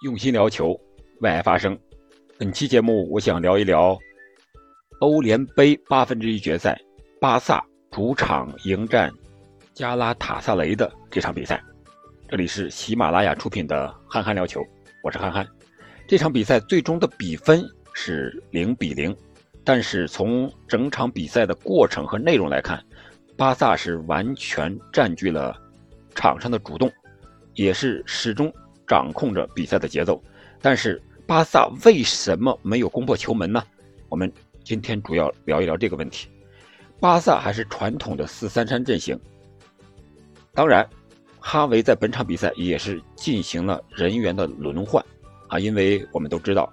用心聊球，为爱发声。本期节目，我想聊一聊欧联杯八分之一决赛，巴萨主场迎战加拉塔萨雷的这场比赛。这里是喜马拉雅出品的《憨憨聊球》，我是憨憨。这场比赛最终的比分是零比零，但是从整场比赛的过程和内容来看，巴萨是完全占据了场上的主动，也是始终。掌控着比赛的节奏，但是巴萨为什么没有攻破球门呢？我们今天主要聊一聊这个问题。巴萨还是传统的四三三阵型，当然，哈维在本场比赛也是进行了人员的轮换啊，因为我们都知道，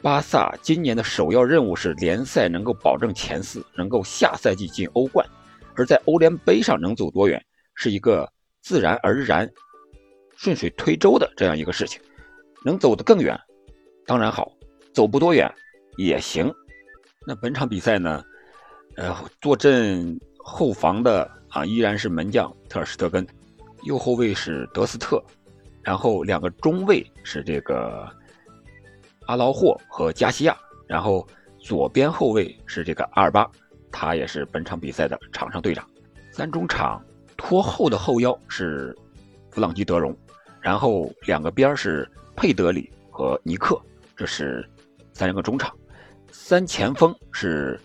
巴萨今年的首要任务是联赛能够保证前四，能够下赛季进欧冠，而在欧联杯上能走多远，是一个自然而然。顺水推舟的这样一个事情，能走得更远，当然好；走不多远也行。那本场比赛呢，呃，坐镇后防的啊依然是门将特尔施特根，右后卫是德斯特，然后两个中卫是这个阿劳霍和加西亚，然后左边后卫是这个阿尔巴，他也是本场比赛的场上队长。三中场拖后的后腰是弗朗基德容。然后两个边是佩德里和尼克，这是三个中场。三前锋是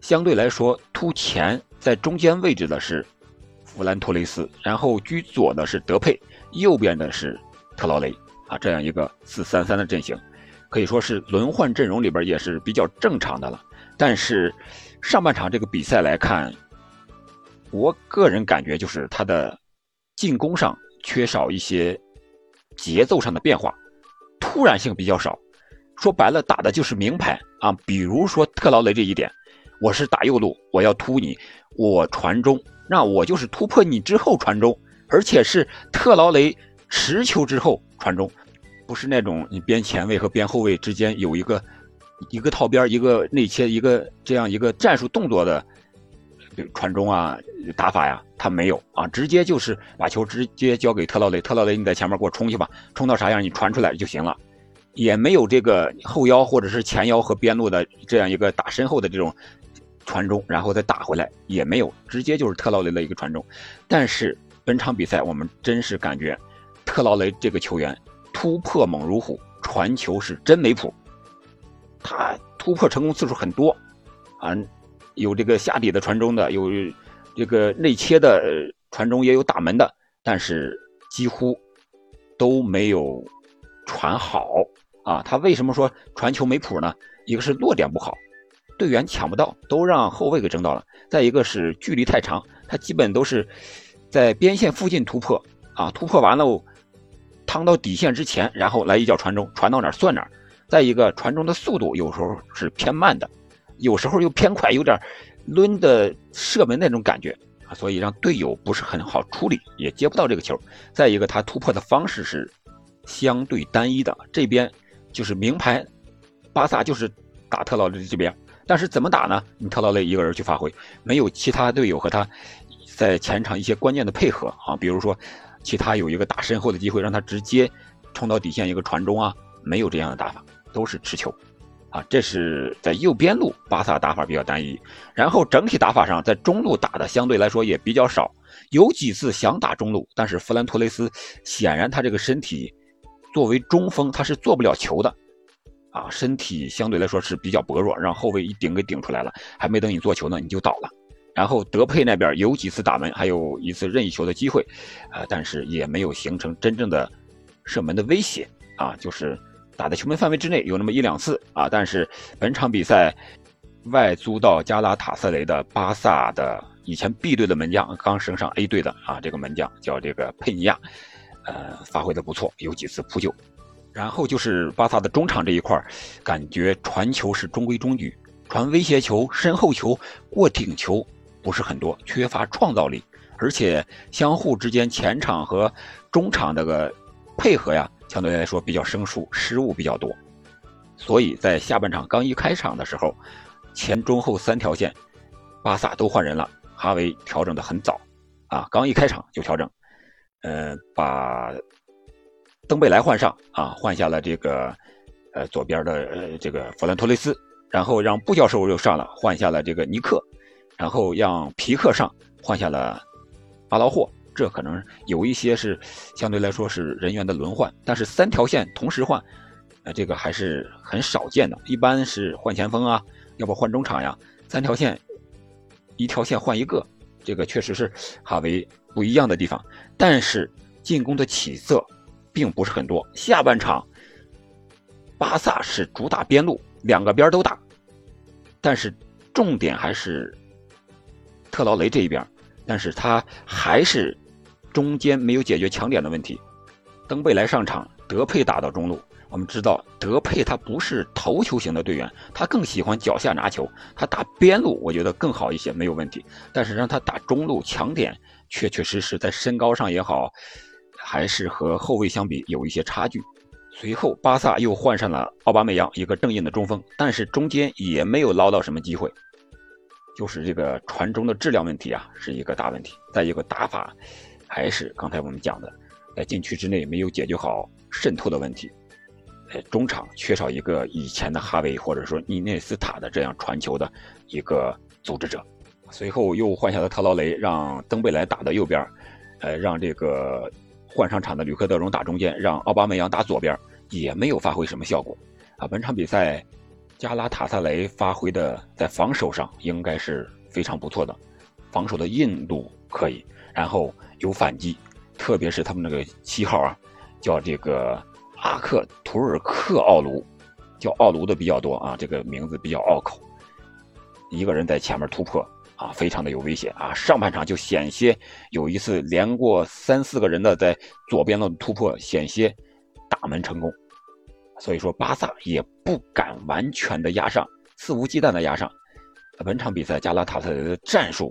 相对来说突前，在中间位置的是弗兰托雷斯，然后居左的是德佩，右边的是特劳雷啊，这样一个四三三的阵型，可以说是轮换阵容里边也是比较正常的了。但是上半场这个比赛来看，我个人感觉就是他的进攻上。缺少一些节奏上的变化，突然性比较少。说白了，打的就是明牌啊。比如说特劳雷这一点，我是打右路，我要突你，我传中，那我就是突破你之后传中，而且是特劳雷持球之后传中，不是那种你边前卫和边后卫之间有一个一个套边、一个内切、一个这样一个战术动作的。传中啊，打法呀，他没有啊，直接就是把球直接交给特劳雷，特劳雷你在前面给我冲去吧，冲到啥样你传出来就行了，也没有这个后腰或者是前腰和边路的这样一个打身后的这种传中，然后再打回来也没有，直接就是特劳雷的一个传中。但是本场比赛我们真是感觉特劳雷这个球员突破猛如虎，传球是真没谱，他突破成功次数很多啊。有这个下底的传中的，有这个内切的传中，也有打门的，但是几乎都没有传好啊！他为什么说传球没谱呢？一个是落点不好，队员抢不到，都让后卫给争到了；再一个是距离太长，他基本都是在边线附近突破啊，突破完了，趟到底线之前，然后来一脚传中，传到哪算哪；再一个传中的速度有时候是偏慢的。有时候又偏快，有点抡的射门那种感觉啊，所以让队友不是很好处理，也接不到这个球。再一个，他突破的方式是相对单一的，这边就是名牌，巴萨就是打特劳雷这边，但是怎么打呢？你特劳雷一个人去发挥，没有其他队友和他在前场一些关键的配合啊，比如说其他有一个打身后的机会，让他直接冲到底线一个传中啊，没有这样的打法，都是持球。啊，这是在右边路，巴萨打法比较单一，然后整体打法上，在中路打的相对来说也比较少，有几次想打中路，但是弗兰托雷斯显然他这个身体作为中锋他是做不了球的，啊，身体相对来说是比较薄弱，让后卫一顶给顶出来了，还没等你做球呢，你就倒了。然后德佩那边有几次打门，还有一次任意球的机会，呃，但是也没有形成真正的射门的威胁，啊，就是。打在球门范围之内有那么一两次啊，但是本场比赛外租到加拉塔塞雷的巴萨的以前 B 队的门将刚升上 A 队的啊，这个门将叫这个佩尼亚，呃，发挥的不错，有几次扑救。然后就是巴萨的中场这一块感觉传球是中规中矩，传威胁球、身后球、过顶球不是很多，缺乏创造力，而且相互之间前场和中场这个配合呀。相对来说比较生疏，失误比较多，所以在下半场刚一开场的时候，前中后三条线，巴萨都换人了，哈维调整的很早，啊，刚一开场就调整，呃，把登贝莱换上啊，换下了这个呃左边的呃这个弗兰托雷斯，然后让布教授又上了，换下了这个尼克，然后让皮克上，换下了阿劳霍。这可能有一些是相对来说是人员的轮换，但是三条线同时换，呃，这个还是很少见的。一般是换前锋啊，要不换中场呀。三条线，一条线换一个，这个确实是哈维不一样的地方。但是进攻的起色并不是很多。下半场，巴萨是主打边路，两个边都打，但是重点还是特劳雷这一边，但是他还是中间没有解决强点的问题。登贝莱上场，德佩打到中路。我们知道德佩他不是头球型的队员，他更喜欢脚下拿球，他打边路我觉得更好一些，没有问题。但是让他打中路强点，确确实实在身高上也好，还是和后卫相比有一些差距。随后巴萨又换上了奥巴梅扬，一个正印的中锋，但是中间也没有捞到什么机会，就是这个传中的质量问题啊，是一个大问题。再一个打法，还是刚才我们讲的，在禁区之内没有解决好渗透的问题。中场缺少一个以前的哈维或者说伊涅斯塔的这样传球的一个组织者，随后又换下了特劳雷，让登贝莱打到右边，呃，让这个换上场的吕克德容打中间，让奥巴梅扬打左边，也没有发挥什么效果。啊，本场比赛加拉塔萨雷发挥的在防守上应该是非常不错的，防守的硬度可以，然后有反击，特别是他们那个七号啊，叫这个。阿克图尔克奥卢，叫奥卢的比较多啊，这个名字比较拗口。一个人在前面突破啊，非常的有危险啊。上半场就险些有一次连过三四个人的在左边的突破，险些打门成功。所以说巴萨也不敢完全的压上，肆无忌惮的压上。本场比赛加拉塔特的战术，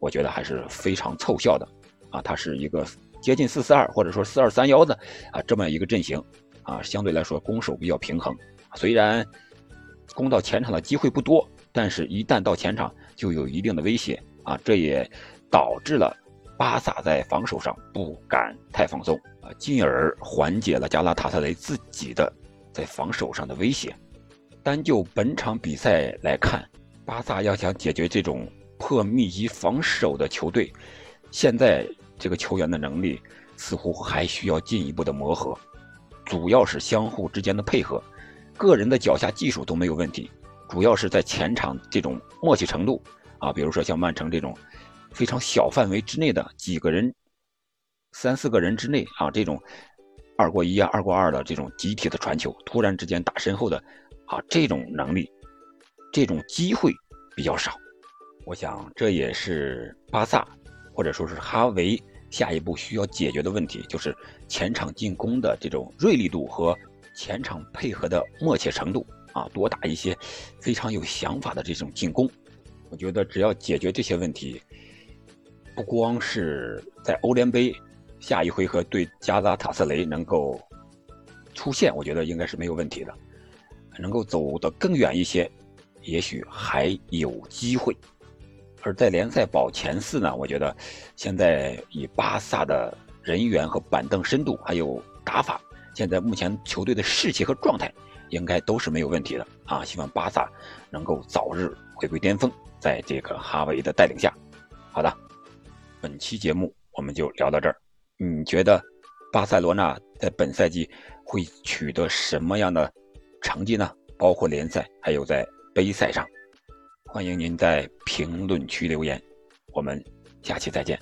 我觉得还是非常凑效的啊，它是一个接近四四二或者说四二三幺的啊这么一个阵型。啊，相对来说攻守比较平衡，虽然攻到前场的机会不多，但是一旦到前场就有一定的威胁啊，这也导致了巴萨在防守上不敢太放松啊，进而缓解了加拉塔特雷自己的在防守上的威胁。单就本场比赛来看，巴萨要想解决这种破密集防守的球队，现在这个球员的能力似乎还需要进一步的磨合。主要是相互之间的配合，个人的脚下技术都没有问题，主要是在前场这种默契程度啊，比如说像曼城这种非常小范围之内的几个人、三四个人之内啊，这种二过一啊、二过二的这种集体的传球，突然之间打身后的啊，这种能力、这种机会比较少。我想这也是巴萨或者说是哈维。下一步需要解决的问题就是前场进攻的这种锐利度和前场配合的默契程度啊，多打一些非常有想法的这种进攻。我觉得只要解决这些问题，不光是在欧联杯下一回合对加拉塔萨雷能够出现，我觉得应该是没有问题的。能够走得更远一些，也许还有机会。而在联赛保前四呢，我觉得现在以巴萨的人员和板凳深度，还有打法，现在目前球队的士气和状态，应该都是没有问题的啊！希望巴萨能够早日回归巅峰，在这个哈维的带领下。好的，本期节目我们就聊到这儿。你觉得巴塞罗那在本赛季会取得什么样的成绩呢？包括联赛，还有在杯赛上。欢迎您在评论区留言，我们下期再见。